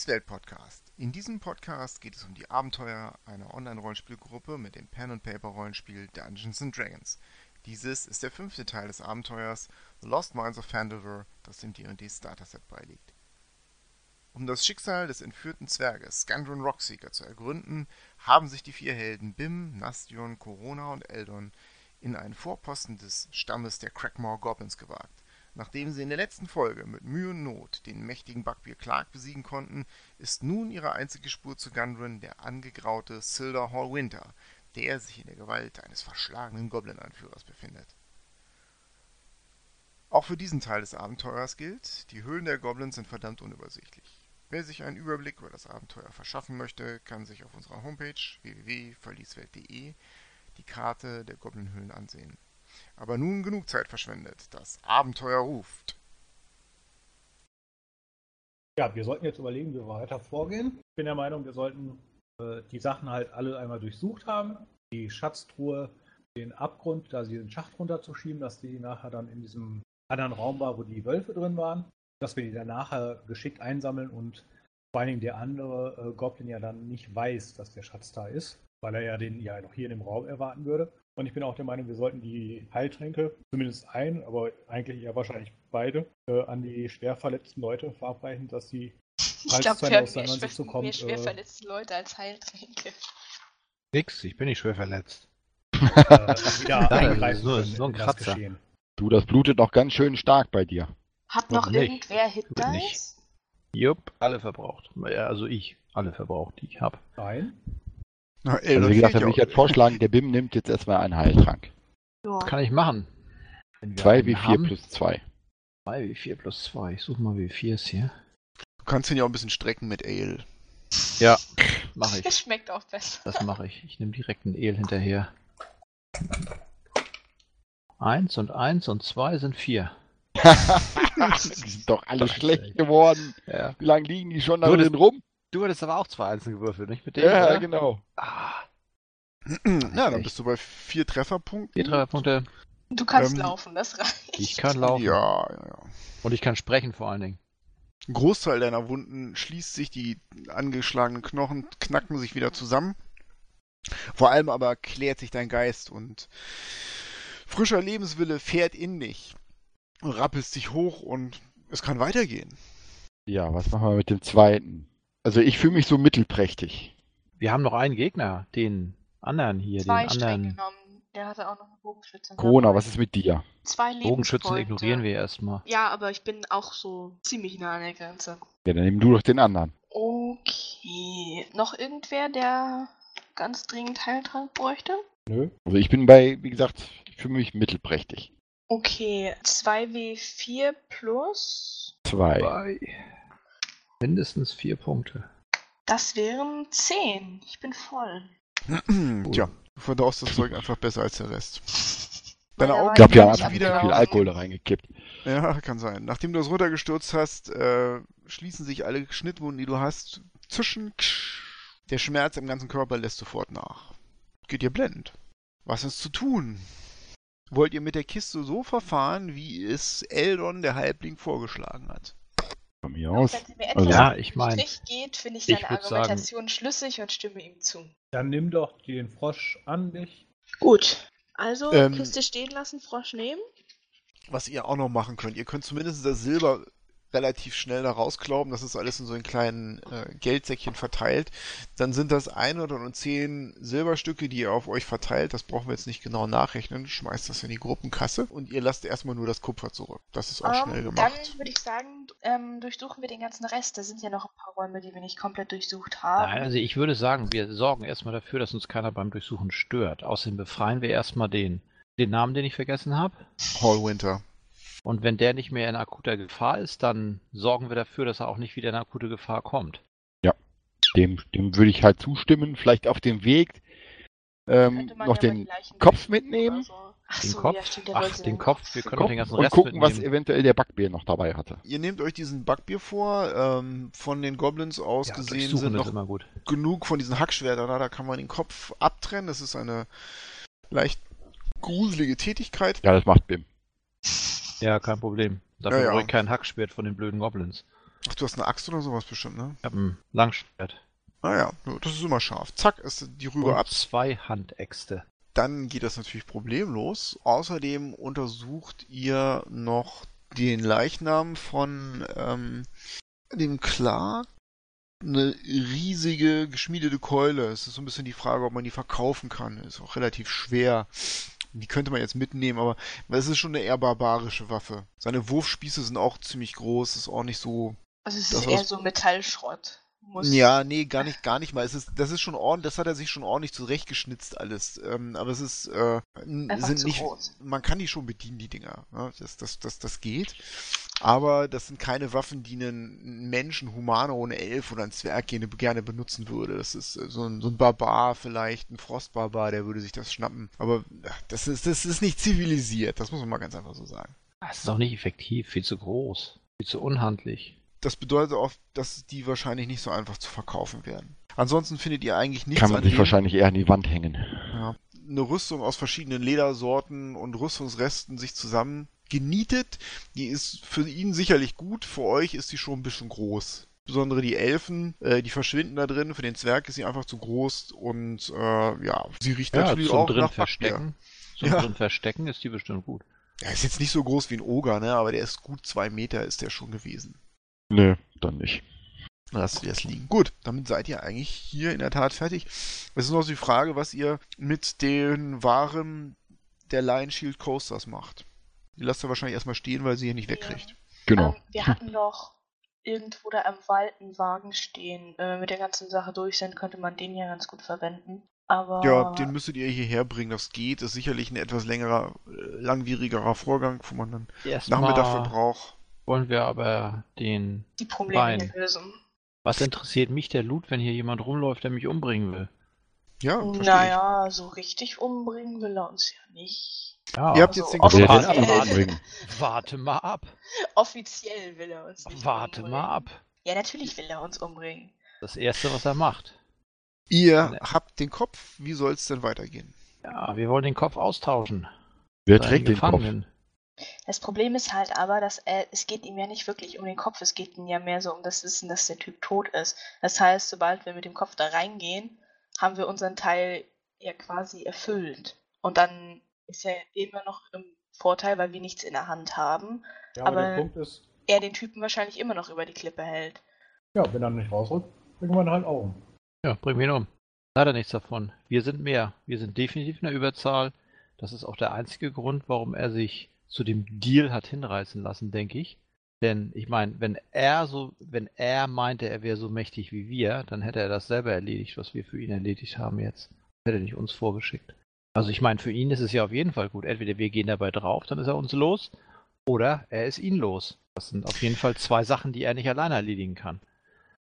Verlieswelt Podcast. In diesem Podcast geht es um die Abenteuer einer Online-Rollenspielgruppe mit dem Pen-and-Paper-Rollenspiel Dungeons Dragons. Dieses ist der fünfte Teil des Abenteuers The Lost Mines of Fandelver, das dem D&D Starter-Set beiliegt. Um das Schicksal des entführten Zwerges Scandron Rockseeker zu ergründen, haben sich die vier Helden Bim, Nastion, Corona und Eldon in einen Vorposten des Stammes der Crackmore Goblins gewagt. Nachdem sie in der letzten Folge mit Mühe und Not den mächtigen Bugbear Clark besiegen konnten, ist nun ihre einzige Spur zu Gundren der angegraute Silder Hall Winter, der sich in der Gewalt eines verschlagenen Goblin-Anführers befindet. Auch für diesen Teil des Abenteuers gilt, die Höhlen der Goblins sind verdammt unübersichtlich. Wer sich einen Überblick über das Abenteuer verschaffen möchte, kann sich auf unserer Homepage www.verlieswelt.de die Karte der Goblinhöhlen ansehen. Aber nun genug Zeit verschwendet. Das Abenteuer ruft. Ja, wir sollten jetzt überlegen, wie wir weiter vorgehen. Ich bin der Meinung, wir sollten äh, die Sachen halt alle einmal durchsucht haben. Die Schatztruhe, den Abgrund, da sie den Schacht runterzuschieben, dass die nachher dann in diesem anderen Raum war, wo die Wölfe drin waren dass wir die dann nachher geschickt einsammeln und vor allen Dingen der andere äh, Goblin ja dann nicht weiß, dass der Schatz da ist, weil er ja den ja noch hier in dem Raum erwarten würde. Und ich bin auch der Meinung, wir sollten die Heiltränke, zumindest ein, aber eigentlich eher wahrscheinlich beide, äh, an die schwer verletzten Leute verabreichen, dass sie, ich glaube, wir haben mehr, schwer, mehr schwer äh, verletzte Leute als Heiltränke. Nix, ich bin nicht schwer verletzt. Äh, wieder eingreifen so, so ein Kratzer. Du, das blutet noch ganz schön stark bei dir. Hat noch nicht. irgendwer Hit Dice? Jupp, alle verbraucht. Also ich, alle verbraucht, die ich habe. Nein. Na, ey, also wie gesagt, würde ich jetzt vorschlagen, der BIM nimmt jetzt erstmal einen Heiltrank. Ja. Das kann ich machen. 2 W4 plus 2. 2 W4 plus 2. Ich suche mal W4s hier. Du kannst ihn ja auch ein bisschen strecken mit Ale. Ja, mache ich. Das schmeckt auch besser. Das mache ich. Ich nehme direkt einen Ale hinterher. Eins und eins und zwei sind vier. die sind doch alle schlecht geworden. Ja. Wie lange liegen die schon da drin rum? Du hattest aber auch zwei Einsen gewürfelt, nicht mit dem? Ja, oder? genau. Ah. Ja, dann bist du bei vier Trefferpunkten. Vier Trefferpunkte. Du kannst ähm, laufen, das reicht. Ich kann laufen. Ja, ja, ja. Und ich kann sprechen vor allen Dingen. Ein Großteil deiner Wunden schließt sich, die angeschlagenen Knochen knacken sich wieder zusammen. Vor allem aber klärt sich dein Geist und frischer Lebenswille fährt in dich rappelst dich hoch und es kann weitergehen. Ja, was machen wir mit dem zweiten? Also ich fühle mich so mittelprächtig. Wir haben noch einen Gegner, den anderen hier, Zwei den anderen. Genommen. Der hatte auch noch eine Bogenschütze. Corona, was ist mit dir? Zwei Bogenschützen ignorieren wir erstmal. Ja, aber ich bin auch so ziemlich nah an der Grenze. Ja, dann nimm du doch den anderen. Okay. Noch irgendwer, der ganz dringend Heiltrank bräuchte? Nö. Also ich bin bei, wie gesagt, ich fühle mich mittelprächtig. Okay, 2W4 plus. 2. Mindestens 4 Punkte. Das wären 10. Ich bin voll. Tja, du verdaust das Zeug einfach besser als der Rest. Deine Augen ich glaube, wir haben wieder viel Alkohol da reingekippt. Ja, kann sein. Nachdem du das runtergestürzt hast, äh, schließen sich alle Schnittwunden, die du hast, zwischen. Der Schmerz im ganzen Körper lässt sofort nach. Geht dir blendend. Was ist zu tun? wollt ihr mit der Kiste so verfahren, wie es Eldon, der Halbling, vorgeschlagen hat. Von mir aus. Wenn sie mir etwas also, ja, ich meine, geht, finde ich seine Argumentation sagen, schlüssig und stimme ihm zu. Dann nimm doch den Frosch an dich. Gut. Also ähm, Kiste stehen lassen, Frosch nehmen. Was ihr auch noch machen könnt, ihr könnt zumindest das Silber relativ schnell da rausklauben. Das ist alles in so in kleinen äh, Geldsäckchen verteilt. Dann sind das ein oder zehn Silberstücke, die ihr auf euch verteilt. Das brauchen wir jetzt nicht genau nachrechnen. Schmeißt das in die Gruppenkasse und ihr lasst erstmal nur das Kupfer zurück. Das ist auch um, schnell gemacht. Dann würde ich sagen, ähm, durchsuchen wir den ganzen Rest. Da sind ja noch ein paar Räume, die wir nicht komplett durchsucht haben. Nein, also ich würde sagen, wir sorgen erstmal dafür, dass uns keiner beim Durchsuchen stört. Außerdem befreien wir erstmal den, den Namen, den ich vergessen habe. Hall Winter. Und wenn der nicht mehr in akuter Gefahr ist, dann sorgen wir dafür, dass er auch nicht wieder in akute Gefahr kommt. Ja, dem, dem würde ich halt zustimmen. Vielleicht auf dem Weg ähm, noch den Kopf mitnehmen. So. Ach den so, Kopf, ja, stimmt, ach, den Kopf, wir können Kopf den ganzen und Rest gucken, mitnehmen. was eventuell der Backbier noch dabei hatte. Ihr nehmt euch diesen Backbier vor, ähm, von den Goblins aus ja, gesehen sind noch genug von diesen Hackschwertern da, da kann man den Kopf abtrennen, das ist eine leicht gruselige Tätigkeit. Ja, das macht Bim. Ja, kein Problem. Dafür Ja, ja. brauche ich kein Hackschwert von den blöden Goblins. Ach, du hast eine Axt oder sowas bestimmt, ne? Ich habe ein Langschwert. Naja, das ist immer scharf. Zack, ist die rüber Und ab. zwei Handäxte. Dann geht das natürlich problemlos. Außerdem untersucht ihr noch den Leichnam von ähm, dem Clark. Eine riesige geschmiedete Keule. Es ist so ein bisschen die Frage, ob man die verkaufen kann. Ist auch relativ schwer. Die könnte man jetzt mitnehmen, aber es ist schon eine eher barbarische Waffe. Seine Wurfspieße sind auch ziemlich groß, ist auch nicht so Also es ist eher so Metallschrott. Muss Ja, nee, gar nicht, gar nicht mal. Es ist, das ist schon ordentlich, das hat er sich schon ordentlich zurechtgeschnitzt alles. Ähm, aber es ist, äh, sind nicht, groß. man kann die schon bedienen, die Dinger. Ne? Das, das, das, das geht. Aber das sind keine Waffen, die einen Menschen, Humano, ohne Elf oder ein Zwerg gerne, gerne benutzen würde. Das ist äh, so ein, so ein Barbar vielleicht, ein Frostbarbar, der würde sich das schnappen. Aber ja, das ist, das ist nicht zivilisiert, das muss man mal ganz einfach so sagen. Das ist auch nicht effektiv, viel zu groß, viel zu unhandlich. Das bedeutet auch, dass die wahrscheinlich nicht so einfach zu verkaufen werden. Ansonsten findet ihr eigentlich nichts Kann man an sich dem- wahrscheinlich eher an die Wand hängen. Ja. Eine Rüstung aus verschiedenen Ledersorten und Rüstungsresten sich zusammen genietet. Die ist für ihn sicherlich gut, für euch ist sie schon ein bisschen groß. Insbesondere die Elfen, äh, die verschwinden da drin. Für den Zwerg ist sie einfach zu groß und äh, ja, sie riecht Ja, natürlich zum auch drin nach verstecken. Zum Ja. drin verstecken ist die bestimmt gut. Er ist jetzt nicht so groß wie ein Oger, ne? aber der ist gut zwei Meter, ist der schon gewesen. Nö, dann nicht. Lasst ihr das liegen. Gut, damit seid ihr eigentlich hier in der Tat fertig. Es ist noch die Frage, was ihr mit den Waren der Lion Shield Coasters macht. Die lasst ihr wahrscheinlich erstmal stehen, weil sie hier nicht wegkriegt. Genau. Ähm, wir hatten doch irgendwo da im Wald einen Wagen stehen. Wenn wir mit der ganzen Sache durch sind, könnte man den ja ganz gut verwenden. Aber Ja, den müsstet ihr hierher bringen, das geht. Das ist sicherlich ein etwas längerer, äh, langwierigerer Vorgang, wo man dann Nachmittag für Erstmal braucht. wollen wir aber den. die Probleme Wein. lösen. Was interessiert mich der Loot, wenn hier jemand rumläuft, der mich umbringen will? Ja, verstehe Naja, so richtig umbringen will er uns ja nicht. Ja, Ihr habt Also jetzt den anderen umbringen? warte mal ab. Offiziell will er uns nicht Warte umbringen. mal ab. Ja, natürlich will er uns umbringen. Das erste, was er macht. Ihr Ne. habt den Kopf, wie soll es denn weitergehen? Ja, wir wollen den Kopf austauschen. Wer trägt den Kopf? Das Problem ist halt aber, dass er, es geht ihm ja nicht wirklich um den Kopf, es geht ihm ja mehr so um das Wissen, dass der Typ tot ist. Das heißt, sobald wir mit dem Kopf da reingehen, haben wir unseren Teil ja quasi erfüllt. Und dann ist er immer noch im Vorteil, weil wir nichts in der Hand haben, Ja, aber, Aber- der Punkt ist, er den Typen wahrscheinlich immer noch über die Klippe hält. ja, wenn er nicht rausrückt, bringen wir ihn halt auch um. Ja, bring mich ihn um. Leider nichts davon. Wir sind mehr. Wir sind definitiv in der Überzahl. Das ist auch der einzige Grund, warum er sich zu dem Deal hat hinreißen lassen, denke ich. Denn ich meine, wenn er so, wenn er meinte, er wäre so mächtig wie wir, dann hätte er das selber erledigt, was wir für ihn erledigt haben jetzt. Hätte er nicht uns vorgeschickt. Also ich meine, für ihn ist es ja auf jeden Fall gut. Entweder wir gehen dabei drauf, dann ist er uns los, oder er ist ihn los. Das sind auf jeden Fall zwei Sachen, die er nicht alleine erledigen kann.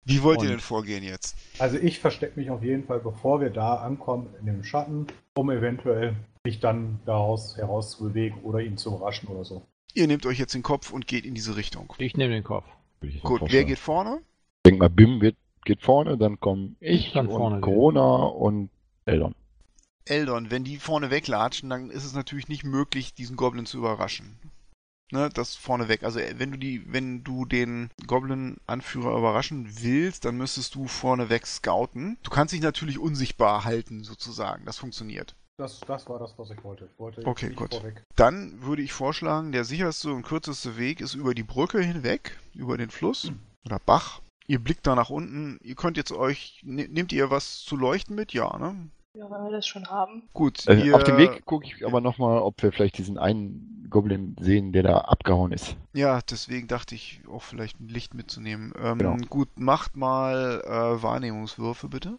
Wie wollt ihr Und- denn vorgehen jetzt? Also ich verstecke mich auf jeden Fall, bevor wir da ankommen, in dem Schatten, um eventuell mich dann daraus heraus zu bewegen oder ihn zu überraschen oder so. Ihr nehmt euch jetzt den Kopf und geht in diese Richtung. Ich nehme den Kopf. Gut, wer geht vorne? Ich denke mal, Bim wird, geht vorne, dann kommen ich Ich kann vorne und gehen. Corona und Eldon. Eldon, wenn die vorne weglatschen, dann ist es natürlich nicht möglich, diesen Goblin zu überraschen. Ne, das vorne weg. Also äh, wenn du die, wenn du den Goblin-Anführer überraschen willst, dann müsstest du vorne weg scouten. Du kannst dich natürlich unsichtbar halten, sozusagen. Das funktioniert. Das, das war das, was ich wollte. Ich wollte Okay, gut. vorweg. Dann würde ich vorschlagen, der sicherste und kürzeste Weg ist über die Brücke hinweg, über den Fluss oder Bach. Ihr blickt da nach unten. Ihr könnt jetzt euch, ne, nehmt ihr was zu leuchten mit? Ja, ne? Ja, wenn wir das schon haben. Gut. Ihr, auf dem Weg gucke ich aber nochmal, ob wir vielleicht diesen einen Goblin sehen, der da abgehauen ist. Ja, deswegen dachte ich auch vielleicht ein Licht mitzunehmen. Ähm, Genau. Gut, macht mal äh, Wahrnehmungswürfe bitte.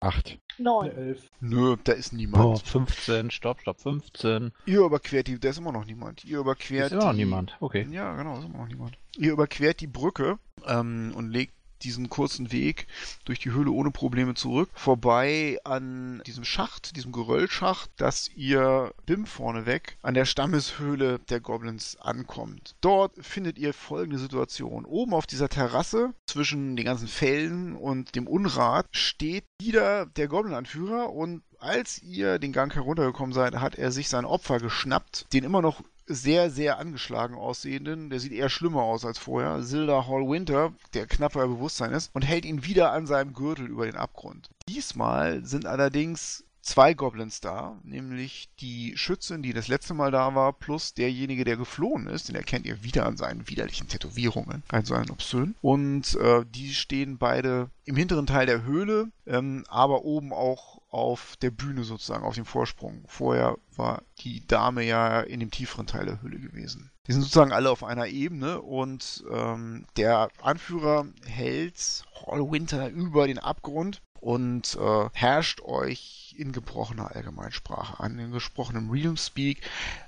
Acht. Neun. Elf. Nö, da ist niemand. Oh, 15, stopp, stopp, 15. Ihr überquert die, da ist immer noch niemand. Ihr überquert Ist immer noch die, niemand. Okay. Ja, genau, ist immer noch niemand. Ihr überquert die Brücke ähm, und legt diesen kurzen Weg durch die Höhle ohne Probleme zurück, vorbei an diesem Schacht, diesem Geröllschacht, dass ihr Bim vorneweg an der Stammeshöhle der Goblins ankommt. Dort findet ihr folgende Situation. Oben auf dieser Terrasse zwischen den ganzen Fällen und dem Unrat steht wieder der Goblin-Anführer und als ihr den Gang heruntergekommen seid, hat er sich sein Opfer geschnappt, den immer noch sehr, sehr angeschlagen aussehenden, der sieht eher schlimmer aus als vorher, Silda Hall Winter, der knapp bei Bewusstsein ist, und hält ihn wieder an seinem Gürtel über den Abgrund. Diesmal sind allerdings zwei Goblins da, nämlich die Schützin, die das letzte Mal da war, plus derjenige, der geflohen ist, den erkennt ihr wieder an seinen widerlichen Tätowierungen, also ein Obszön. Und äh, die stehen beide im hinteren Teil der Höhle, ähm, aber oben auch auf der Bühne sozusagen, auf dem Vorsprung. Vorher war die Dame ja in dem tieferen Teil der Höhle gewesen. Die sind sozusagen alle auf einer Ebene und ähm, der Anführer hält Hallwinter über den Abgrund und äh, herrscht euch in gebrochener Allgemeinsprache an, in gesprochenem Realm-Speak.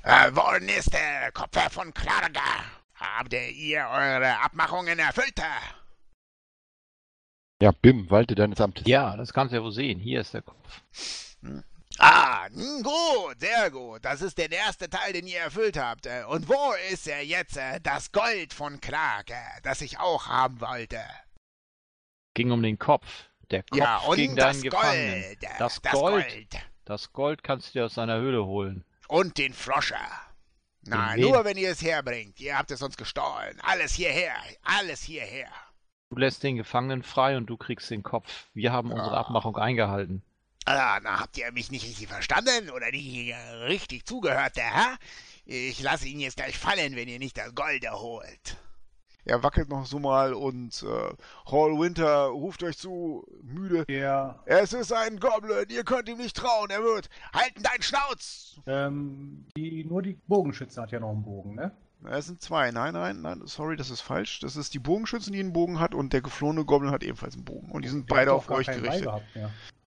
Äh, worden ist der Kopf von Klarga. Habt ihr eure Abmachungen erfüllt? Ja, Bim, walte deines Amtes. Ja, das kannst du ja wohl sehen. Hier ist der Kopf. Hm. Ah, gut, sehr gut. Das ist der erste Teil, den ihr erfüllt habt. Und wo ist jetzt äh, das Gold von Clark, das ich auch haben wollte? Ging um den Kopf. Der Kopf ja, und gegen deinen Gefangenen. Gold, das, das Gold, Gold. Das Gold kannst du dir aus seiner Höhle holen. Und den Froscher. Na, wen? nur wenn ihr es herbringt. Ihr habt es uns gestohlen. Alles hierher. Alles hierher. Du lässt den Gefangenen frei und du kriegst den Kopf. Wir haben unsere Ah. Abmachung eingehalten. Ah, na, habt ihr mich nicht richtig verstanden oder nicht äh, richtig zugehört, der Herr? Ich lasse ihn jetzt gleich fallen, wenn ihr nicht das Gold erholt. Er wackelt noch so mal und äh, Hall Winter ruft euch zu, müde. Der, Es ist ein Goblin, ihr könnt ihm nicht trauen, er wird. Halten deinen Schnauz! ähm, die, nur die Bogenschütze hat ja noch einen Bogen, ne? Es sind zwei. Nein, nein, nein, sorry, das ist falsch. Das ist die Bogenschützen, die einen Bogen hat und der geflohene Goblin hat ebenfalls einen Bogen. Und die sind Der beide auf euch gerichtet. Gehabt, ja.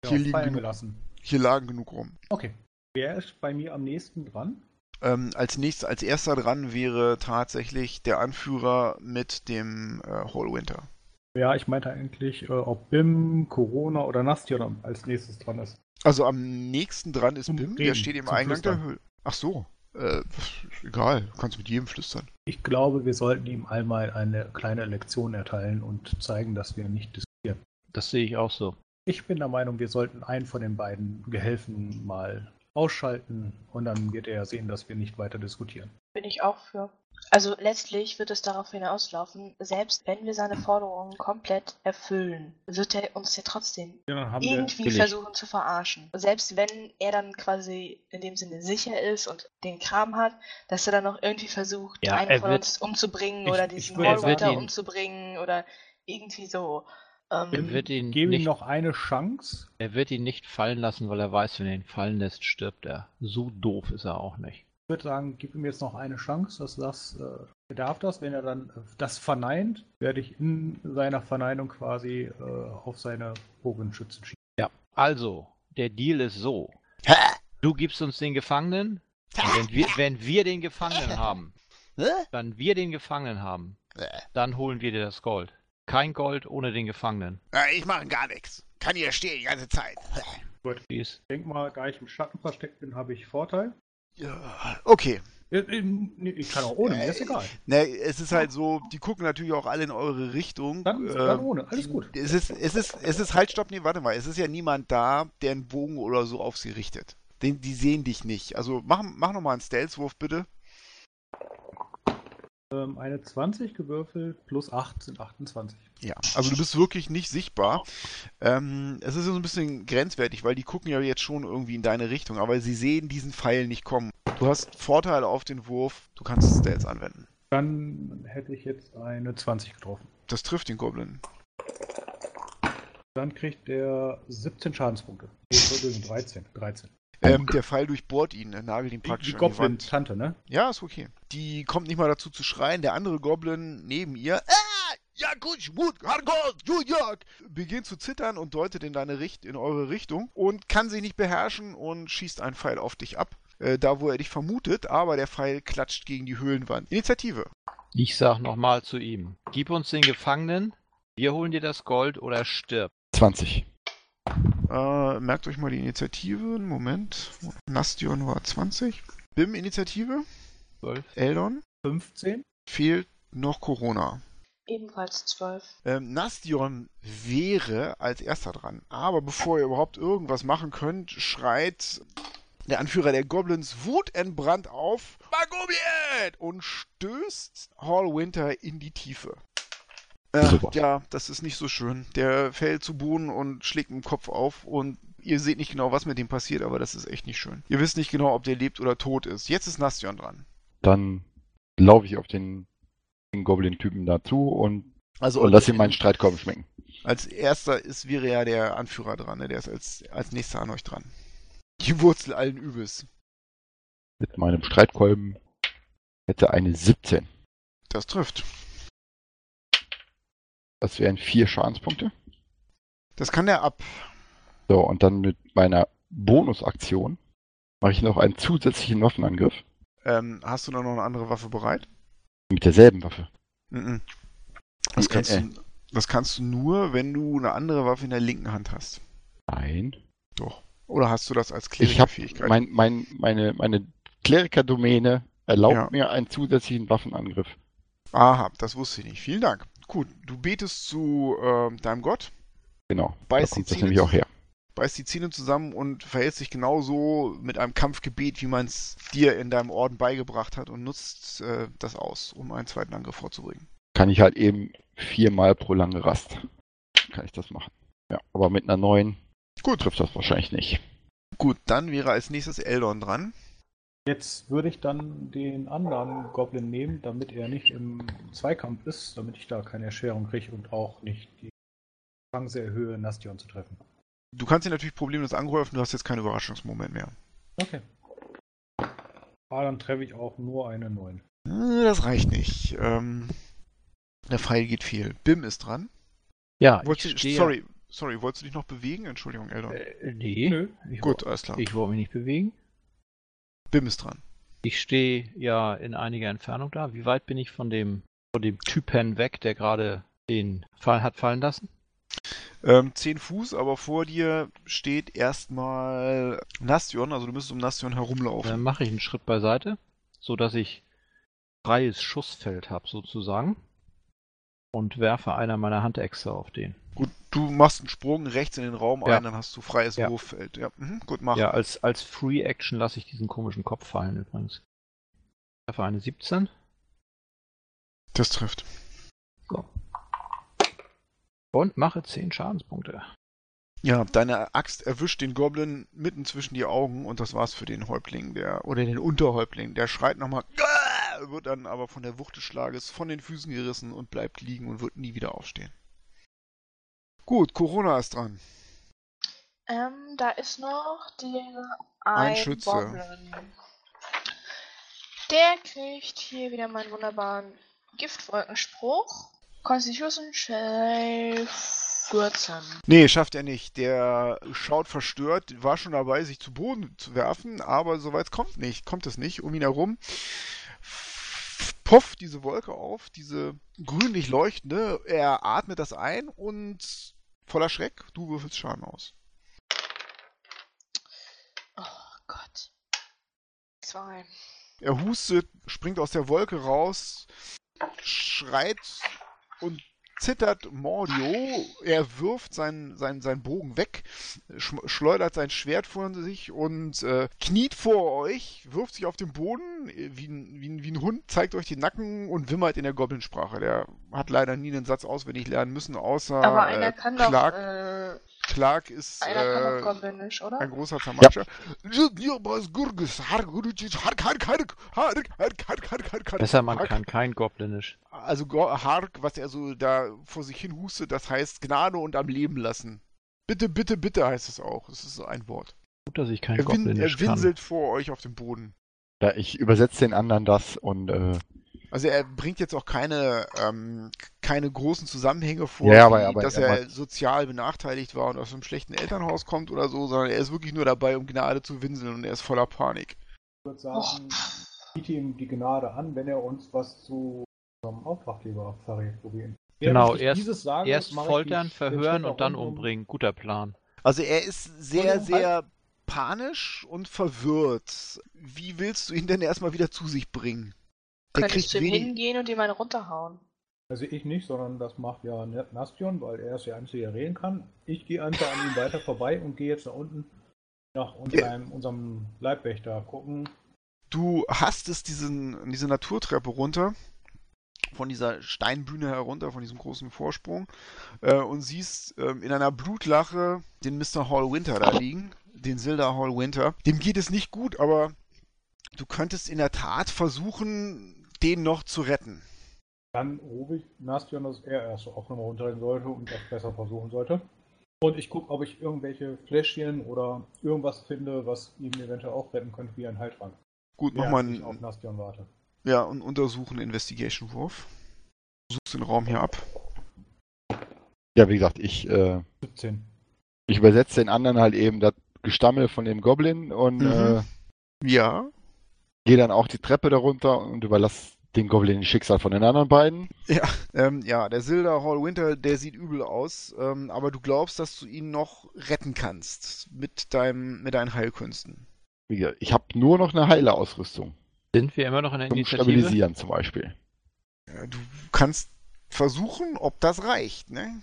Hier liegen genug-. Hier lagen genug rum. Okay. Wer ist bei mir am nächsten dran? Ähm, als nächstes, als erster dran wäre tatsächlich der Anführer mit dem äh, Hall Winter. Ja, ich meinte eigentlich, äh, ob BIM, Corona oder Nastion als nächstes dran ist. Also am nächsten dran ist Zum Bim, der steht im Eingang der Flüstern. Höhle. Ach so. Äh, egal, du kannst mit jedem flüstern. Ich glaube, wir sollten ihm einmal eine kleine Lektion erteilen und zeigen, dass wir nicht diskutieren. Das sehe ich auch so. Ich bin der Meinung, wir sollten einen von den beiden Gehilfen mal ausschalten und dann wird er sehen, dass wir nicht weiter diskutieren. Bin ich auch für. Also letztlich wird es darauf hinauslaufen, selbst wenn wir seine Forderungen komplett erfüllen, wird er uns ja trotzdem Ja, irgendwie versuchen zu verarschen. Selbst wenn er dann quasi in dem Sinne sicher ist und den Kram hat, dass er dann noch irgendwie versucht, Ja, einen von wird- uns umzubringen Ich- oder diesen Er ihn- umzubringen oder irgendwie so. Ähm, Er wird ihn Geben ihm nicht, noch eine Chance. er wird ihn nicht fallen lassen, weil er weiß, wenn er ihn fallen lässt, stirbt er. So doof ist er auch nicht. Ich würde sagen, gib ihm jetzt noch eine Chance, dass das, äh, er darf das, wenn er dann äh, das verneint, werde ich in seiner Verneinung quasi äh, auf seine Bogenschützen schießen. Ja. Also, der Deal ist so. Du gibst uns den Gefangenen. Und wenn wir, wenn wir den Gefangenen haben, dann wir den Gefangenen haben, dann holen wir dir das Gold. Kein Gold ohne den Gefangenen. äh, Ich mache gar nichts. Kann hier stehen die ganze Zeit. Dies. Ich denke mal, da ich im Schatten versteckt bin, habe ich Vorteil. Ja, okay. Äh, äh, Ich kann auch ohne, mir ist egal. Ne, es ist halt so, die gucken natürlich auch alle in eure Richtung. Dann, Äh, dann ohne, alles gut. Es ist, es ist, es ist halt, stopp, nee, warte mal, es ist ja niemand da, der einen Bogen oder so auf sie richtet. Den, die sehen dich nicht. Also mach, mach nochmal einen Stealth-Wurf, bitte. Ähm, eine 20 gewürfelt plus 8 sind 28. Ja, also du bist wirklich nicht sichtbar. Ähm, es ist so ein bisschen grenzwertig, weil die gucken ja jetzt schon irgendwie in deine Richtung, aber sie sehen diesen Pfeil nicht kommen. Du hast Vorteile auf den Wurf, du kannst Stealth anwenden. Dann hätte ich jetzt eine 20 getroffen. Das trifft den Goblin. Dann kriegt der 17 Schadenspunkte. Nee, Entschuldigung, 13. 13. Ähm, der Pfeil durchbohrt ihn, er nagelt ihn praktisch die an die Wand. Goblin-Tante, ne? Ja, ist okay. Die kommt nicht mal dazu zu schreien. Der andere Goblin neben ihr, ah, ja gut, gut, Hargot, Jujak, beginnt zu zittern und deutet in deine Richt in eure Richtung und kann sich nicht beherrschen und schießt einen Pfeil auf dich ab. Äh, da, wo er dich vermutet, aber der Pfeil klatscht gegen die Höhlenwand. Initiative. Ich sag nochmal zu ihm: Gib uns den Gefangenen, wir holen dir das Gold oder stirb. 20. Äh, merkt euch mal die Initiative. Moment. Nastion war 20. Bim, Initiative. 12. Eldon. 15. Fehlt noch Corona. ebenfalls 12. Ähm, Nastion wäre als erster dran. Aber bevor ihr überhaupt irgendwas machen könnt, schreit Der Anführer der Goblins wutentbrannt auf Magomiet und stößt Hall Winter in die Tiefe. Äh, ja, das ist nicht so schön. Der fällt zu Boden und schlägt mit dem Kopf auf und ihr seht nicht genau, was mit dem passiert, aber das ist echt nicht schön. Ihr wisst nicht genau, ob der lebt oder tot ist. Jetzt ist Nastion dran. Dann laufe ich auf den, den Goblin-Typen dazu und, also, und lass ihm meinen Streitkorb schmecken. Als erster ist, wäre ja der Anführer dran, ne? der ist als, als nächster an euch dran. Die Wurzel allen Übels. Mit meinem Streitkolben hätte eine 17. Das trifft. Das wären vier Schadenspunkte. Das kann er ab. So, und dann mit meiner Bonusaktion mache ich noch einen zusätzlichen Waffenangriff. Ähm, hast du noch eine andere Waffe bereit? Mit derselben Waffe. Mm -mm. Das, kannst äh, du, das kannst du nur, wenn du eine andere Waffe in der linken Hand hast. Nein. Doch. Oder hast du das als Klerikerfähigkeit? Ich mein, mein, meine, meine Klerikerdomäne erlaubt ja. mir einen zusätzlichen Waffenangriff. Aha, das wusste ich nicht. Vielen Dank. Gut, du betest zu äh, deinem Gott. Genau. Beißt da kommt das nämlich auch her. Beißt die Zähne zusammen und verhältst dich genauso mit einem Kampfgebet, wie man es dir in deinem Orden beigebracht hat und nutzt äh, das aus, um einen zweiten Angriff vorzubringen. Kann ich halt eben viermal pro lange Rast. Kann ich das machen. Ja, aber mit einer neuen Gut. trifft das wahrscheinlich nicht. Gut, dann wäre als nächstes Eldon dran. Jetzt würde ich dann den anderen Goblin nehmen, damit er nicht im Zweikampf ist, damit ich da keine Erschwerung kriege und auch nicht die Chance erhöhe, Nastion zu treffen. Du kannst ihn natürlich problemlos angreifen, du hast jetzt keinen Überraschungsmoment mehr. Okay. Ah, dann treffe ich auch nur eine 9. Äh, das reicht nicht. Ähm, der Pfeil geht viel. Bim ist dran. Ja, ich stehe... Sorry, sorry, wolltest du dich noch bewegen? Entschuldigung, Eldon. Äh, nee. Nö. Gut, alles klar. Ich wollte mich nicht bewegen. Bim ist dran. Ich stehe ja in einiger Entfernung da. Wie weit bin ich von dem, von dem Typen weg, der gerade den Fall hat fallen lassen? Ähm, 10 Fuß, aber vor dir steht erstmal Nastion, also du müsstest um Nastion herumlaufen. Dann mache ich einen Schritt beiseite, sodass ich freies Schussfeld habe sozusagen und werfe einer meiner Handechse auf den. Du machst einen Sprung rechts in den Raum ja. ein, dann hast du freies ja. Wurffeld. Ja, mhm, gut, mach. Ja, als, als Free Action lasse ich diesen komischen Kopf fallen übrigens. Dafür eine 17. Das trifft. So. Und mache 10 Schadenspunkte. Ja, deine Axt erwischt den Goblin mitten zwischen die Augen und das war's für den Häuptling, der oder den Unterhäuptling. Der schreit nochmal, wird dann aber von der Wucht des Schlages von den Füßen gerissen und bleibt liegen und wird nie wieder aufstehen. Gut, Corona ist dran. Ähm, da ist noch der ein, ein Schütze. Boblin. Der kriegt hier wieder meinen wunderbaren Giftwolkenspruch. Constitution Shell 14. Nee, schafft er nicht. Der schaut verstört, war schon dabei, sich zu Boden zu werfen, aber soweit kommt nicht, kommt es nicht. Um ihn herum pufft diese Wolke auf, diese grünlich leuchtende. Er atmet das ein und Voller Schreck, du würfelst Schaden aus. Oh Gott. Zwei. Er hustet, springt aus der Wolke raus, schreit und zittert Mordio. Er wirft seinen, seinen, seinen Bogen weg, schleudert sein Schwert vor sich und äh, kniet vor euch, wirft sich auf den Boden äh, wie ein, wie, ein, wie ein Hund, zeigt euch den Nacken und wimmert in der Goblinsprache. Der hat leider nie einen Satz auswendig lernen müssen, außer Aber einer äh, kann. Doch, äh... Clark ist äh, ein großer Zamatscher. Besser, man kann kein Goblinisch. Also Hark, was er so da vor sich hin hustet, das heißt Gnade und am Leben lassen. Bitte, bitte, bitte heißt es auch. Es ist so ein Wort. Gut, dass ich kein er Goblinisch kann. Er winselt vor euch auf dem Boden. Ja, ich übersetze den anderen das und äh, also er bringt jetzt auch keine, ähm, keine großen Zusammenhänge vor, ja, aber, aber, dass er aber, sozial benachteiligt war und aus einem schlechten Elternhaus kommt oder so, sondern er ist wirklich nur dabei, um Gnade zu winseln und er ist voller Panik. Ich würde sagen, biete ihm die Gnade an, wenn er uns was zu unserem Auftraggeber verrät, probieren. Genau, erst, sage, erst foltern, verhören und dann umbringen. Guter Plan. Also er ist sehr, sehr panisch und verwirrt. Wie willst du ihn denn erstmal wieder zu sich bringen? Der Könntest du ihm hingehen und ihm einen runterhauen? Also ich nicht, sondern das macht ja Nastion, weil er ist der Einzige, der reden kann. Ich gehe einfach an ihm weiter vorbei und gehe jetzt nach unten nach unserem, unserem Leibwächter gucken. Du hast es diesen, diese Naturtreppe runter, von dieser Steinbühne herunter, von diesem großen Vorsprung, äh, und siehst äh, in einer Blutlache den Mr. Hall Winter da liegen, den Silda Hall Winter. Dem geht es nicht gut, aber du könntest in der Tat versuchen, den noch zu retten. Dann rufe ich Nastion, dass er erst auch nochmal runtergehen sollte und das besser versuchen sollte. Und ich gucke, ob ich irgendwelche Fläschchen oder irgendwas finde, was ihn eventuell auch retten könnte, wie ein Heiltrank. Gut, mach mal einen. auf Nastion warte. Ja, und untersuchen Investigation-Wurf. Du suchst den Raum hier ab. Ja, wie gesagt, ich, äh, 17. ich übersetze den anderen halt eben das Gestammel von dem Goblin und Mhm. äh, Ja, gehe dann auch die Treppe darunter und überlasse den Goblin das Schicksal von den anderen beiden. ähm, ja, der Silda Hall Winter, der sieht übel aus, ähm, aber du glaubst, dass du ihn noch retten kannst mit deinem, mit deinen Heilkünsten. Wie gesagt, ich habe nur noch eine heile Ausrüstung. Sind wir immer noch in der Zum Initiative? Stabilisieren zum Beispiel. Ja, du kannst versuchen, ob das reicht, ne?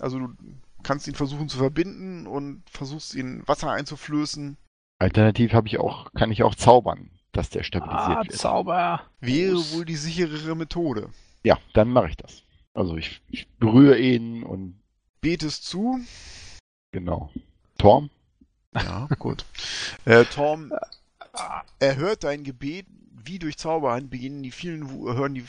Also du kannst ihn versuchen zu verbinden und versuchst ihn Wasser einzuflößen. Alternativ habe ich auch, kann ich auch zaubern, dass der stabilisiert Ah, wird. Zauber! Wäre Groß. wohl die sicherere Methode. Ja, dann mache ich das. Also ich, ich berühre ihn und Betest zu. genau. Torm? Ja, gut. Äh, Tom, er hört dein Gebet, wie durch Zauberhand beginnen die vielen, hören die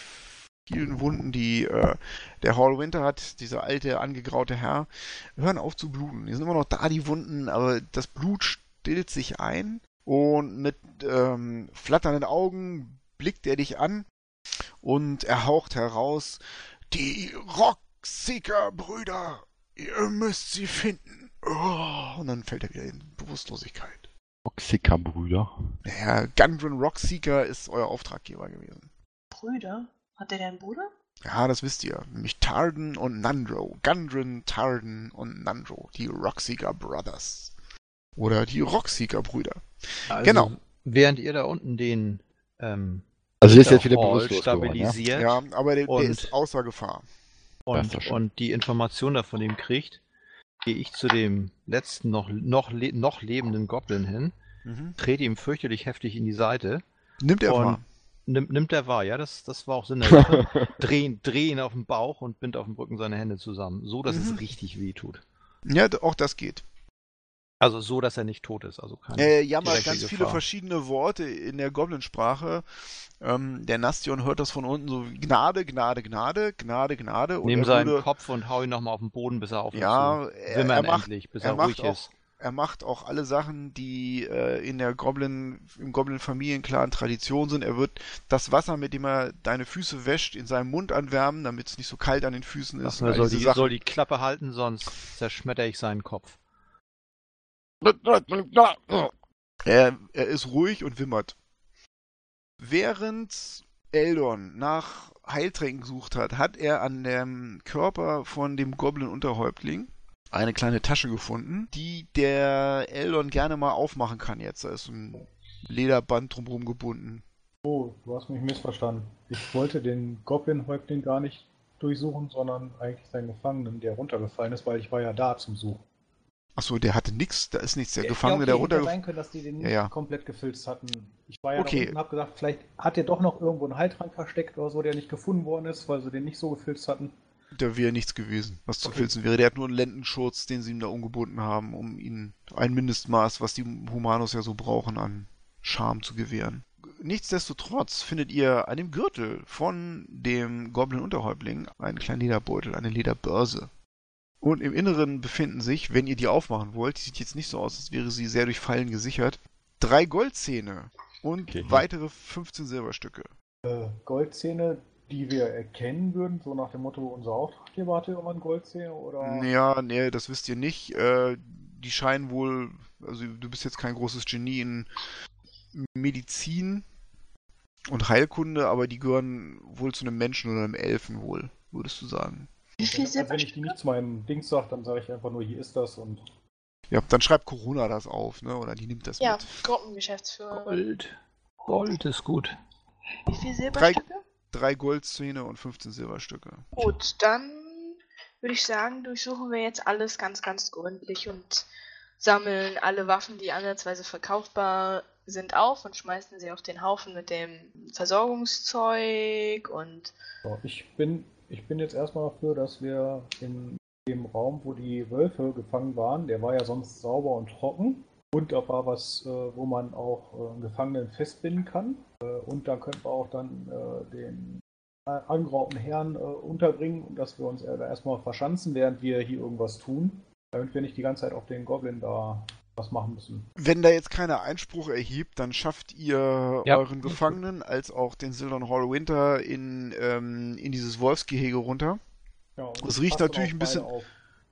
vielen Wunden, die äh, der Hall Winter hat, dieser alte, angegraute Herr, hören auf zu bluten. Die sind immer noch da, die Wunden, aber das Blut stillt sich ein und mit ähm, flatternden Augen blickt er dich an und er haucht heraus, die Rockseeker-Brüder, ihr müsst sie finden. Oh, und dann fällt er wieder in Bewusstlosigkeit. Oxika-Brüder. Naja, Gundren Rockseeker ist euer Auftraggeber gewesen. Brüder? Hat der denn einen Bruder? Ja, das wisst ihr. Nämlich Tarden und Nandro. Gundren, Tarden und Nandro. Die Rockseeker Brothers. Oder die Rockseeker Brüder. Also, Genau. Während ihr da unten den ähm, Also der ist der jetzt wieder bewusstlos geworden, ja? stabilisiert Ja, aber der, der Und- ist außer Gefahr. Und, und die Information davon ihm kriegt, gehe ich zu dem letzten noch, noch, noch lebenden Goblin hin, Mhm. trete ihm fürchterlich heftig in die Seite. Nimmt er wahr. Nimmt, nimmt er wahr, ja, das, das war auch Sinn der Sache. drehen, drehen auf den Bauch und bind auf dem Rücken seine Hände zusammen. So, dass Mhm. es richtig weh tut. Ja, auch das geht. Also so, dass er nicht tot ist. Also keine Er jammert direkte ganz viele Gefahr. verschiedene Worte in der Goblin-Sprache. Ähm, der Nastion hört das von unten so Gnade, Gnade, Gnade, Gnade, Gnade. Und Nehm er seinen würde, Kopf und hau ihn nochmal auf den Boden, bis er aufhört Ja, er, er macht endlich, bis er er, macht ruhig auch- ist. er macht auch alle Sachen, die äh, in der Goblin, im Goblin-Familienclan Tradition sind. Er wird das Wasser, mit dem er deine Füße wäscht, in seinem Mund anwärmen, damit es nicht so kalt an den Füßen ist. Ach, und er soll die, soll die Klappe halten, sonst zerschmetter ich seinen Kopf. Er, er ist ruhig und wimmert. Während Eldon nach Heiltränken gesucht hat, hat er an dem Körper von dem Goblin-Unterhäuptling eine kleine Tasche gefunden, die der Eldon gerne mal aufmachen kann jetzt. Da ist ein Lederband drumherum gebunden. Oh, du hast mich missverstanden. Ich wollte den Goblin-Häuptling gar nicht durchsuchen, sondern eigentlich seinen Gefangenen, der runtergefallen ist, weil ich war ja da zum Suchen. Achso, der hatte nichts, da ist nichts. Der Ja, Gefangene, der hätte runtergefallen sein können, dass die den Ja, ja. komplett gefilzt hatten. Ich war ja Okay. da und hab gesagt, vielleicht hat der doch noch irgendwo einen Heiltrank versteckt oder so, der nicht gefunden worden ist, weil sie den nicht so gefilzt hatten. Da wäre nichts gewesen, was zu Okay. filzen wäre. Der hat nur einen Lendenschurz, den sie ihm da umgebunden haben, um ihm ein Mindestmaß, was die Humanos ja so brauchen, an Charme zu gewähren. Nichtsdestotrotz findet ihr an dem Gürtel von dem Goblin-Unterhäuptling einen kleinen Lederbeutel, eine Lederbörse. Und im Inneren befinden sich, wenn ihr die aufmachen wollt, die sieht jetzt nicht so aus, als wäre sie sehr durch Fallen gesichert, drei Goldzähne und Okay. weitere 15 Silberstücke. Äh, Goldzähne, die wir erkennen würden, so nach dem Motto, unser Auftraggeber hatte irgendwann Goldzähne oder? Ja, nee, das wisst ihr nicht. Äh, die scheinen wohl, also du bist jetzt kein großes Genie in Medizin und Heilkunde, aber die gehören wohl zu einem Menschen oder einem Elfen wohl, würdest du sagen. Wie viel Also wenn ich die nicht zu meinem Dings sage, dann sage ich einfach nur, hier ist das und Ja, dann schreibt Corona das auf, ne? Oder die nimmt das Ja, mit. Gruppengeschäftsführer. Gold. Gold ist gut. Wie viel Silberstücke? Drei Goldzähne und 15 Silberstücke. Gut, dann würde ich sagen, durchsuchen wir jetzt alles ganz, ganz gründlich und sammeln alle Waffen, die ansatzweise verkaufbar sind, auf und schmeißen sie auf den Haufen mit dem Versorgungszeug und. So, ich bin, ich bin jetzt erstmal dafür, dass wir in dem Raum, wo die Wölfe gefangen waren, der war ja sonst sauber und trocken. Und da war was, äh, wo man auch äh, einen Gefangenen festbinden kann. Äh, und da könnten wir auch dann den angeraubten Herrn unterbringen und dass wir uns erstmal verschanzen, während wir hier irgendwas tun, damit wir nicht die ganze Zeit auf den Goblin da was machen müssen. Wenn da jetzt keiner Einspruch erhebt, dann schafft ihr ja. euren Gefangenen als auch den Sildon Hall Winter in, ähm, in dieses Wolfsgehege runter. Ja, das riecht natürlich ein bisschen,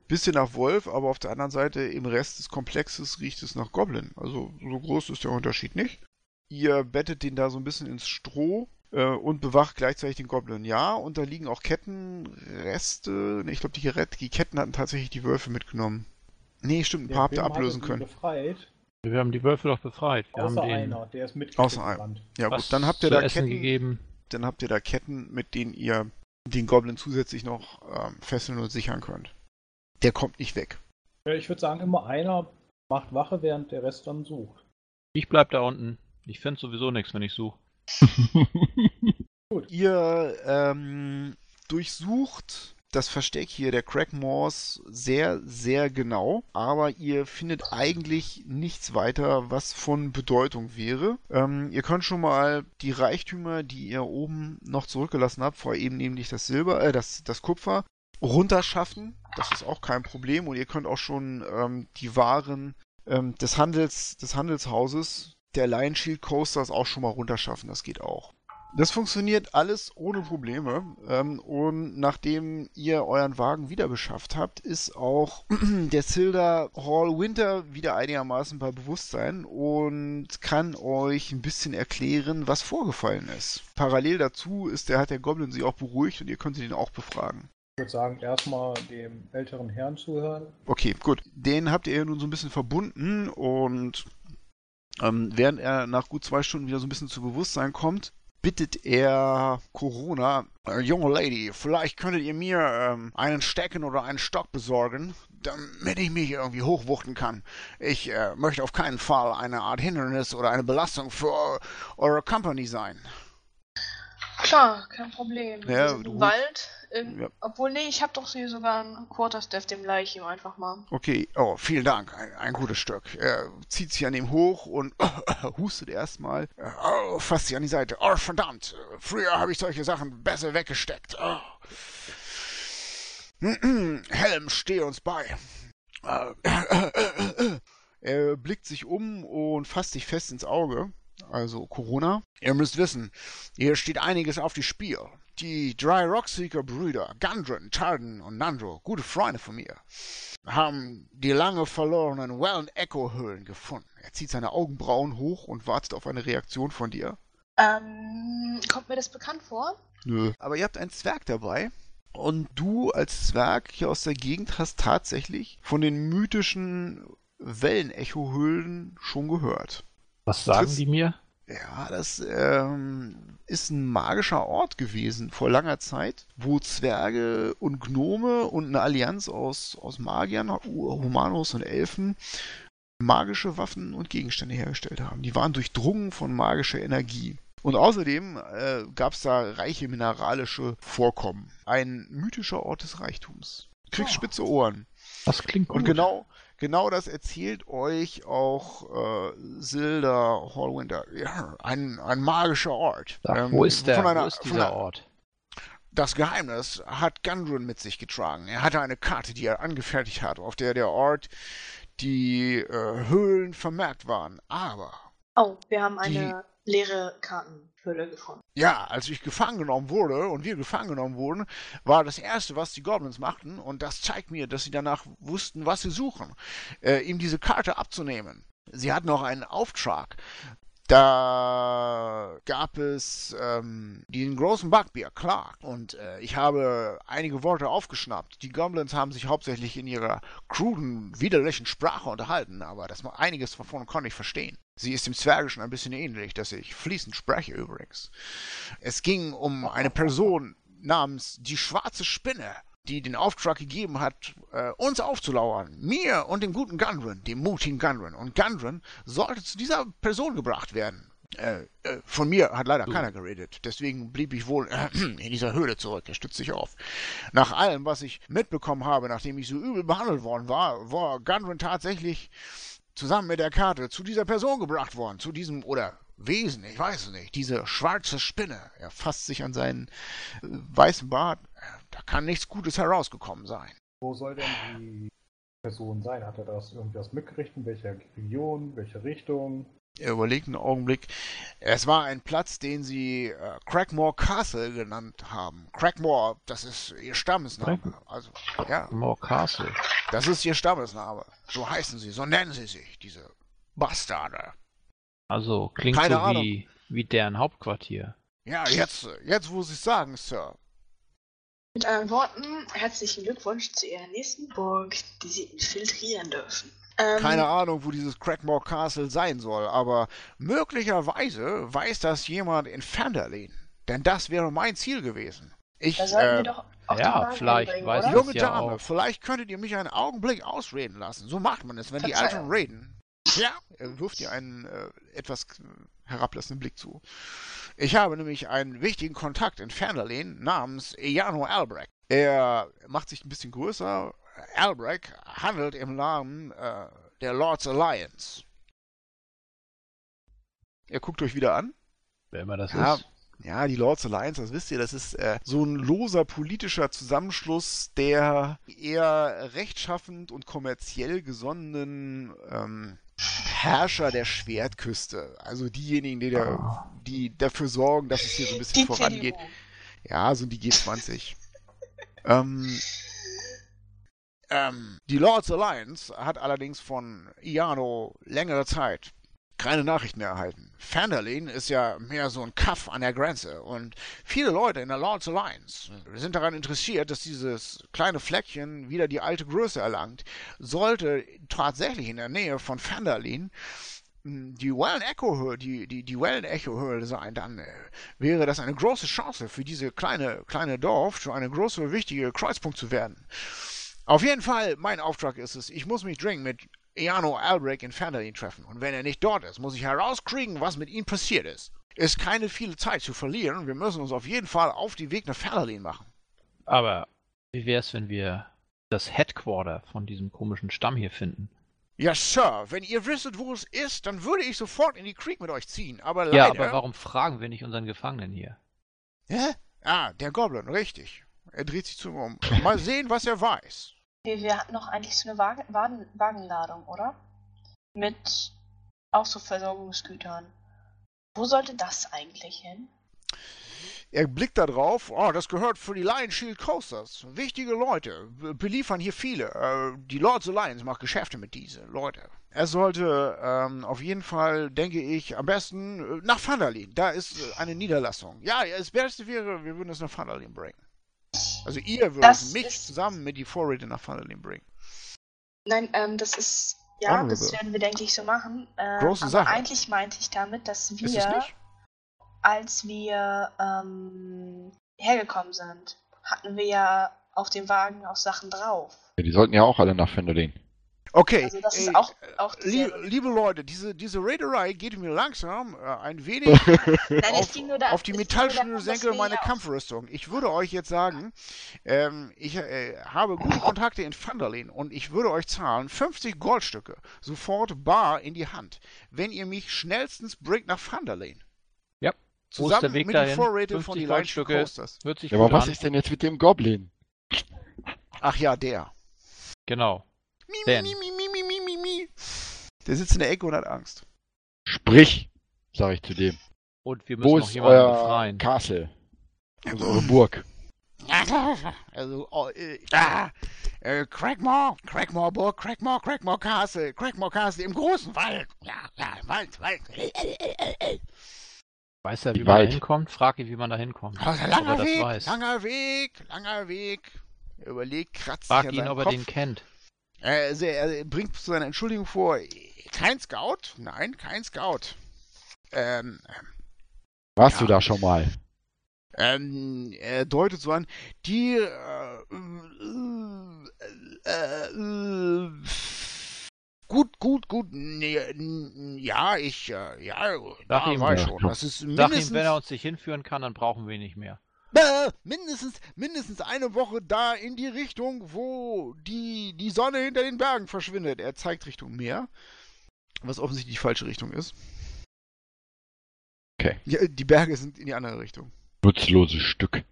bisschen nach Wolf, aber auf der anderen Seite im Rest des Komplexes riecht es nach Goblin. Also so groß ist der Unterschied nicht. Ihr bettet den da so ein bisschen ins Stroh äh, und bewacht gleichzeitig den Goblin. Ja, und da liegen auch Kettenreste. Ich glaube, die, die Ketten hatten tatsächlich die Wölfe mitgenommen. Nee, stimmt, ein paar habt ihr ablösen können. Befreit. Wir haben die Wölfe doch befreit. Wir Außer haben den... einer, der ist mit Außer einer. Ja gut, dann habt ihr da Ketten gegeben. Dann habt ihr da Ketten, mit denen ihr den Goblin zusätzlich noch ähm, fesseln und sichern könnt. Der kommt nicht weg. Ja, ich würde sagen, immer einer macht Wache, während der Rest dann sucht. Ich bleib da unten. Ich finde sowieso nichts, wenn ich suche. Gut. Ihr ähm, durchsucht das Versteck hier der Crackmores sehr, sehr genau, aber ihr findet eigentlich nichts weiter, was von Bedeutung wäre. Ähm, ihr könnt schon mal die Reichtümer, die ihr oben noch zurückgelassen habt, vor eben nämlich das Silber, äh, das, das Kupfer, runterschaffen. Das ist auch kein Problem und ihr könnt auch schon ähm, die Waren ähm, des Handels, des Handelshauses der Lion Shield Coasters auch schon mal runterschaffen. Das geht auch. Das funktioniert alles ohne Probleme. Ähm, und nachdem ihr euren Wagen wieder beschafft habt, ist auch der Zilda Hall Winter wieder einigermaßen bei Bewusstsein und kann euch ein bisschen erklären, was vorgefallen ist. Parallel dazu ist der, hat der Goblin sie auch beruhigt und ihr könnt ihn auch befragen. Ich würde sagen, erstmal dem älteren Herrn zuhören. Okay, gut. Den habt ihr nun so ein bisschen verbunden und ähm, während er nach gut zwei Stunden wieder so ein bisschen zu Bewusstsein kommt, bittet er Corona, äh, junge Lady, vielleicht könntet ihr mir ähm, einen Stecken oder einen Stock besorgen, damit ich mich irgendwie hochwuchten kann. Ich äh, möchte auf keinen Fall eine Art Hindernis oder eine Belastung für eure Company sein. Klar, kein Problem. Ja, sind im Wald. Ähm, ja. Obwohl, nee, ich habe doch hier sogar einen Quarterstaff, dem Leichim einfach mal. Okay, oh, vielen Dank. Ein, ein, gutes Stück. Er zieht sich an ihm hoch und hustet erstmal. Oh, fasst sich an die Seite. Oh, verdammt. Früher habe ich solche Sachen besser weggesteckt. Oh. Helm, steh uns bei. Er blickt sich um und fasst sich fest ins Auge also Corona. Ihr müsst wissen, hier steht einiges auf die Spiel. Die drei Rockseeker-Brüder, Gundren, Tarden und Nandro, gute Freunde von mir, haben die lange verlorenen Well- und Echo-Höhlen gefunden. Er zieht seine Augenbrauen hoch und wartet auf eine Reaktion von dir. Ähm, kommt mir das bekannt vor? Nö. Aber ihr habt einen Zwerg dabei. Und du als Zwerg hier aus der Gegend hast tatsächlich von den mythischen Wellenecho-Höhlen schon gehört. Was sagen das, die mir? Ja, das ähm, ist ein magischer Ort gewesen vor langer Zeit, wo Zwerge und Gnome und eine Allianz aus, aus Magiern, Humanos und Elfen magische Waffen und Gegenstände hergestellt haben. Die waren durchdrungen von magischer Energie. Und außerdem äh, gab es da reiche mineralische Vorkommen. Ein mythischer Ort des Reichtums. Kriegst oh. spitze Ohren. Das klingt gut. Und genau, genau das erzählt euch auch äh, Silda Hallwinter. Ja, ein, ein magischer Ort. Ach, ähm, wo ist der? Einer, wo ist dieser einer, Ort? Das Geheimnis hat Gundrun mit sich getragen. Er hatte eine Karte, die er angefertigt hat, auf der der Ort die äh, Höhlen vermerkt waren. Aber. Oh, wir haben eine die, leere Karten. Höhle gefunden. Ja, als ich gefangen genommen wurde und wir gefangen genommen wurden, war das Erste, was die Goblins machten, und das zeigt mir, dass sie danach wussten, was sie suchen, äh, ihm diese Karte abzunehmen. Sie hatten auch einen Auftrag. Da gab es ähm, den großen Backbier, klar. Und äh, ich habe einige Worte aufgeschnappt. Die Goblins haben sich hauptsächlich in ihrer kruden, widerlichen Sprache unterhalten, aber das, einiges davon konnte ich verstehen. Sie ist dem Zwergischen ein bisschen ähnlich, das ich fließend spreche übrigens. Es ging um eine Person namens die schwarze Spinne, die den Auftrag gegeben hat, äh, uns aufzulauern. Mir und dem guten Gundren, dem mutigen Gundren. Und Gundren sollte zu dieser Person gebracht werden. Äh, äh, von mir hat leider keiner geredet. Deswegen blieb ich wohl äh, in dieser Höhle zurück. Er stützt sich auf. Nach allem, was ich mitbekommen habe, nachdem ich so übel behandelt worden war, war Gundren tatsächlich zusammen mit der Karte zu dieser Person gebracht worden. Zu diesem, oder Wesen, ich weiß es nicht. Diese schwarze Spinne. Er fasst sich an seinen äh, weißen Bart. Da kann nichts Gutes herausgekommen sein. Wo soll denn die Person sein? Hat er das irgendwas mitgerichtet? In welcher Region? Welche Richtung? Er überlegt einen Augenblick. Es war ein Platz, den sie äh, Crackmore Castle genannt haben. Crackmore, das ist ihr Stammesname. Also, ja. Crackmore Castle. Das ist ihr Stammesname. So heißen sie, so nennen sie sich, diese Bastarde. Also klingt Keine so Ahnung. wie, wie deren Hauptquartier. Ja, jetzt, jetzt wo Sie es sagen, Sir. Mit anderen Worten, herzlichen Glückwunsch zu Ihrer nächsten Burg, die Sie infiltrieren dürfen. Ähm, Keine Ahnung, wo dieses Crackmore Castle sein soll, aber möglicherweise weiß das jemand in Fenderlin. Denn das wäre mein Ziel gewesen. Ich, da sollten äh, wir doch ja, vielleicht bringen, weiß Junge ja Dame, auch. vielleicht könntet ihr mich einen Augenblick ausreden lassen. So macht man es, wenn Verzeihung. die Alten reden. Ja, er wirft dir einen äh, etwas herablassenden Blick zu. Ich habe nämlich einen wichtigen Kontakt in Fernerlehn namens Ejano Albrecht. Er macht sich ein bisschen größer. Albrecht handelt im Namen äh, der Lords Alliance. Er guckt euch wieder an. Wer immer das ja, ist. Ja, die Lords Alliance, das wisst ihr, das ist äh, so ein loser politischer Zusammenschluss der eher rechtschaffend und kommerziell gesonnenen ähm, Herrscher der Schwertküste. Also diejenigen, die, da, die dafür sorgen, dass es hier so ein bisschen die vorangeht. CDU. Ja, so die G20. ähm, ähm, die Lords Alliance hat allerdings von Iano längere Zeit keine Nachrichten mehr erhalten. Fenderlin ist ja mehr so ein Kaff an der Grenze und viele Leute in der Lords Alliance sind daran interessiert, dass dieses kleine Fleckchen wieder die alte Größe erlangt. Sollte tatsächlich in der Nähe von Fenderlin hm, die Wellen Echo Höhle, die, die, die Wellen Echo Höhle sein, dann äh, wäre das eine große Chance für diese kleine, kleine Dorf, zu eine große, wichtige Kreuzpunkt zu werden. Auf jeden Fall, mein Auftrag ist es, ich muss mich dringend mit Eano Albrecht in Fenderlin treffen. Und wenn er nicht dort ist, muss ich herauskriegen, was mit ihm passiert ist. Ist keine viele Zeit zu verlieren. Wir müssen uns auf jeden Fall auf die Weg nach Fenderlin machen. Aber wie wär's, wenn wir das Headquarter von diesem komischen Stamm hier finden? Ja, Sir, wenn ihr wisset, wo es ist, dann würde ich sofort in die Creek mit euch ziehen. Aber leider... Ja, aber warum fragen wir nicht unseren Gefangenen hier? Hä? Ah, der Goblin, richtig. Er dreht sich zu mir um. Mal sehen, was er weiß. Wir, wir hatten noch eigentlich so eine Wagen, Wagen, Wagenladung, oder? Mit auch so Versorgungsgütern. Wo sollte das eigentlich hin? Er blickt da drauf, oh, das gehört für die Lion Shield Coasters. Wichtige Leute, beliefern hier viele. Äh, die Lords Alliance macht Geschäfte mit diesen Leute. Er sollte ähm, auf jeden Fall, denke ich, am besten äh, nach Vandalin. Da ist äh, eine Niederlassung. Ja, das Beste wäre, wir würden es nach Vandalin bringen. Also ihr würdet mich ist... zusammen mit die Vorräte nach Vanillin bringen. Nein, ähm, das ist. Ja, Honorable. das werden wir, denke ich, so machen. Ähm, Große aber Sache. eigentlich meinte ich damit, dass wir, als wir ähm, hergekommen sind, hatten wir ja auf dem Wagen auch Sachen drauf. Ja, die sollten ja auch alle nach Fenderlin. Okay, also das ist auch, auch lieb, liebe Leute, diese, diese Raiderei geht mir langsam äh, ein wenig Nein, auf, da, auf, die Metallschnürsenkel meiner Kampfrüstung. Ich würde euch jetzt sagen, ähm, ich äh, habe gute Kontakte in Vanderlin und ich würde euch zahlen 50 Goldstücke, sofort bar in die Hand, wenn ihr mich schnellstens bringt nach Vanderlin. Ja. Zusammen mit den Vorräten von die Goldstücke. Hört sich ja, aber was an. ist denn jetzt mit dem Goblin? Ach ja, der. Genau. Mi, mi, mi. Der sitzt in der Ecke und hat Angst. Sprich, sag ich zu dem. Und wir müssen Wo noch jemanden euer befreien. Castle? Also eure Burg. Also, oh, äh, ah, äh, Crackmore, Crackmore Burg, Crackmore, Crackmore Castle, Crackmore Castle im großen Wald. Ja, ja, Wald, Wald. Weiß er, wie, wie man da hinkommt? Frag ihn, wie man da hinkommt. Also, langer Weg, langer Weg, langer Weg. Er überlegt, kratzt Frag sich ihn, ob er Kopf. den kennt. Also er bringt zu seiner Entschuldigung vor, kein Scout? Nein, kein Scout. Ähm, Warst ja. du da schon mal? Ähm, er deutet so an, die äh, äh, äh, gut, gut, gut, ja, ich, ja, Sag da ihm, war ich schon. Das ist Sag mindestens, ihm, wenn er uns nicht hinführen kann, dann brauchen wir ihn nicht mehr. äh, mindestens, mindestens eine Woche da in die Richtung, wo die, die Sonne hinter den Bergen verschwindet. Er zeigt Richtung Meer, was offensichtlich die falsche Richtung ist. Okay. Ja, die Berge sind in die andere Richtung. Nutzloses Stück.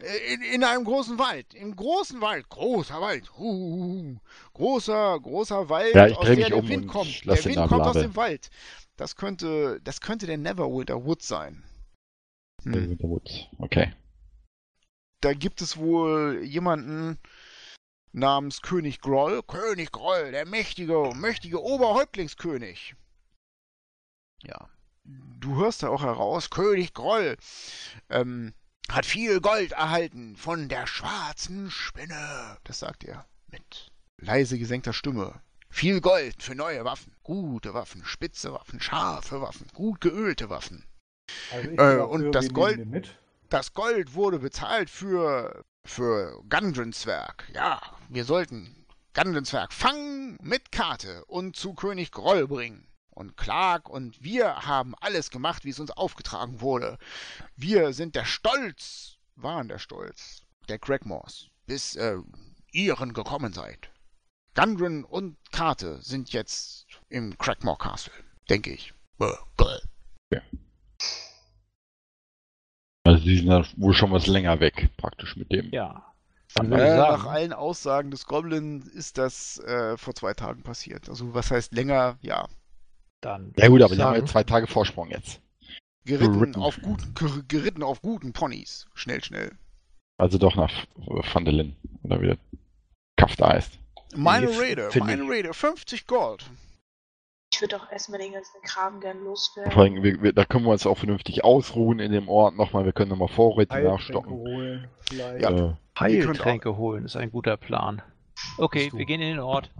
Äh, In, in einem großen Wald. Im großen Wald. Großer Wald. Uh, großer, großer Wald, Ja, ich aus der der um Wind kommt. Der Wind kommt aus dem Wald. Das könnte, das könnte der Neverwinter Wood sein. Hm. Okay. Da gibt es wohl jemanden namens König Groll. König Groll, der mächtige, mächtige Oberhäuptlingskönig. Ja. Du hörst da auch heraus, König Groll ähm, hat viel Gold erhalten von der schwarzen Spinne. Das sagt er mit leise gesenkter Stimme. Viel Gold für neue Waffen, gute Waffen, spitze Waffen, scharfe Waffen, gut geölte Waffen. Also Äh, und das Gold-. Das Gold wurde bezahlt für, für Gundrens Werk. Ja, wir sollten Gundrens Werk fangen mit Karte und zu König Groll bringen. Und Clark und wir haben alles gemacht, wie es uns aufgetragen wurde. Wir sind der Stolz, waren der Stolz der Craigmores, bis äh, ihren gekommen seid. Gundren und Karte sind jetzt im Craigmore Castle, denke ich. Äh, Groll. Also die sind da wohl schon was länger weg, praktisch mit dem. Ja. Dann würde Äh, nach allen Aussagen des Goblin ist das äh, vor zwei Tagen passiert. Also was heißt länger? Ja. dann Ja gut, aber die haben ja zwei Tage Vorsprung jetzt. Geritten Geritten. auf guten, ger geritten auf guten Ponys. Schnell, schnell. Also doch nach Van der Lin, oder wie der Kaff da heißt. Meine Raider, meine. Raider, 50 Gold. Ich würde auch erstmal den ganzen Kram gern loswerden. Wir, wir, da können wir uns auch vernünftig ausruhen in dem Ort nochmal. Wir können nochmal Vorräte Heiltränke nachstocken. holen. Vielleicht. Ja. Äh, Heiltränke holen ist ein guter Plan. Okay, wir gehen in den Ort.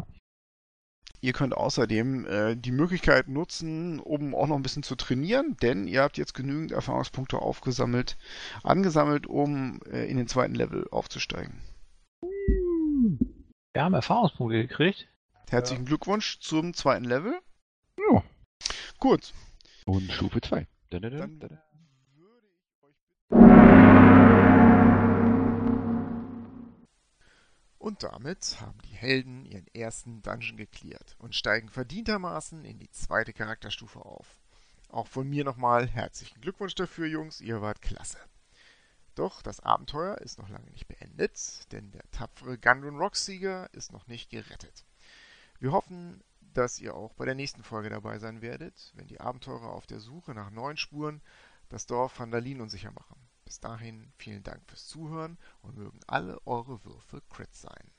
Ihr könnt außerdem äh, die Möglichkeit nutzen, um auch noch ein bisschen zu trainieren, denn ihr habt jetzt genügend Erfahrungspunkte aufgesammelt, angesammelt, um äh, in den zweiten Level aufzusteigen. Wir haben Erfahrungspunkte gekriegt. Herzlichen Glückwunsch zum zweiten Level. Gut, Und Stufe 2. dann würde ich euch Und damit haben die Helden ihren ersten Dungeon geklärt und steigen verdientermaßen in die zweite Charakterstufe auf. Auch von mir nochmal herzlichen Glückwunsch dafür, Jungs, ihr wart klasse. Doch das Abenteuer ist noch lange nicht beendet, denn der tapfere Gundren Rock-Sieger ist noch nicht gerettet. Wir hoffen, dass ihr auch bei der nächsten Folge dabei sein werdet, wenn die Abenteurer auf der Suche nach neuen Spuren das Dorf Vandalin unsicher machen. Bis dahin vielen Dank fürs Zuhören und mögen alle eure Würfe Crit sein.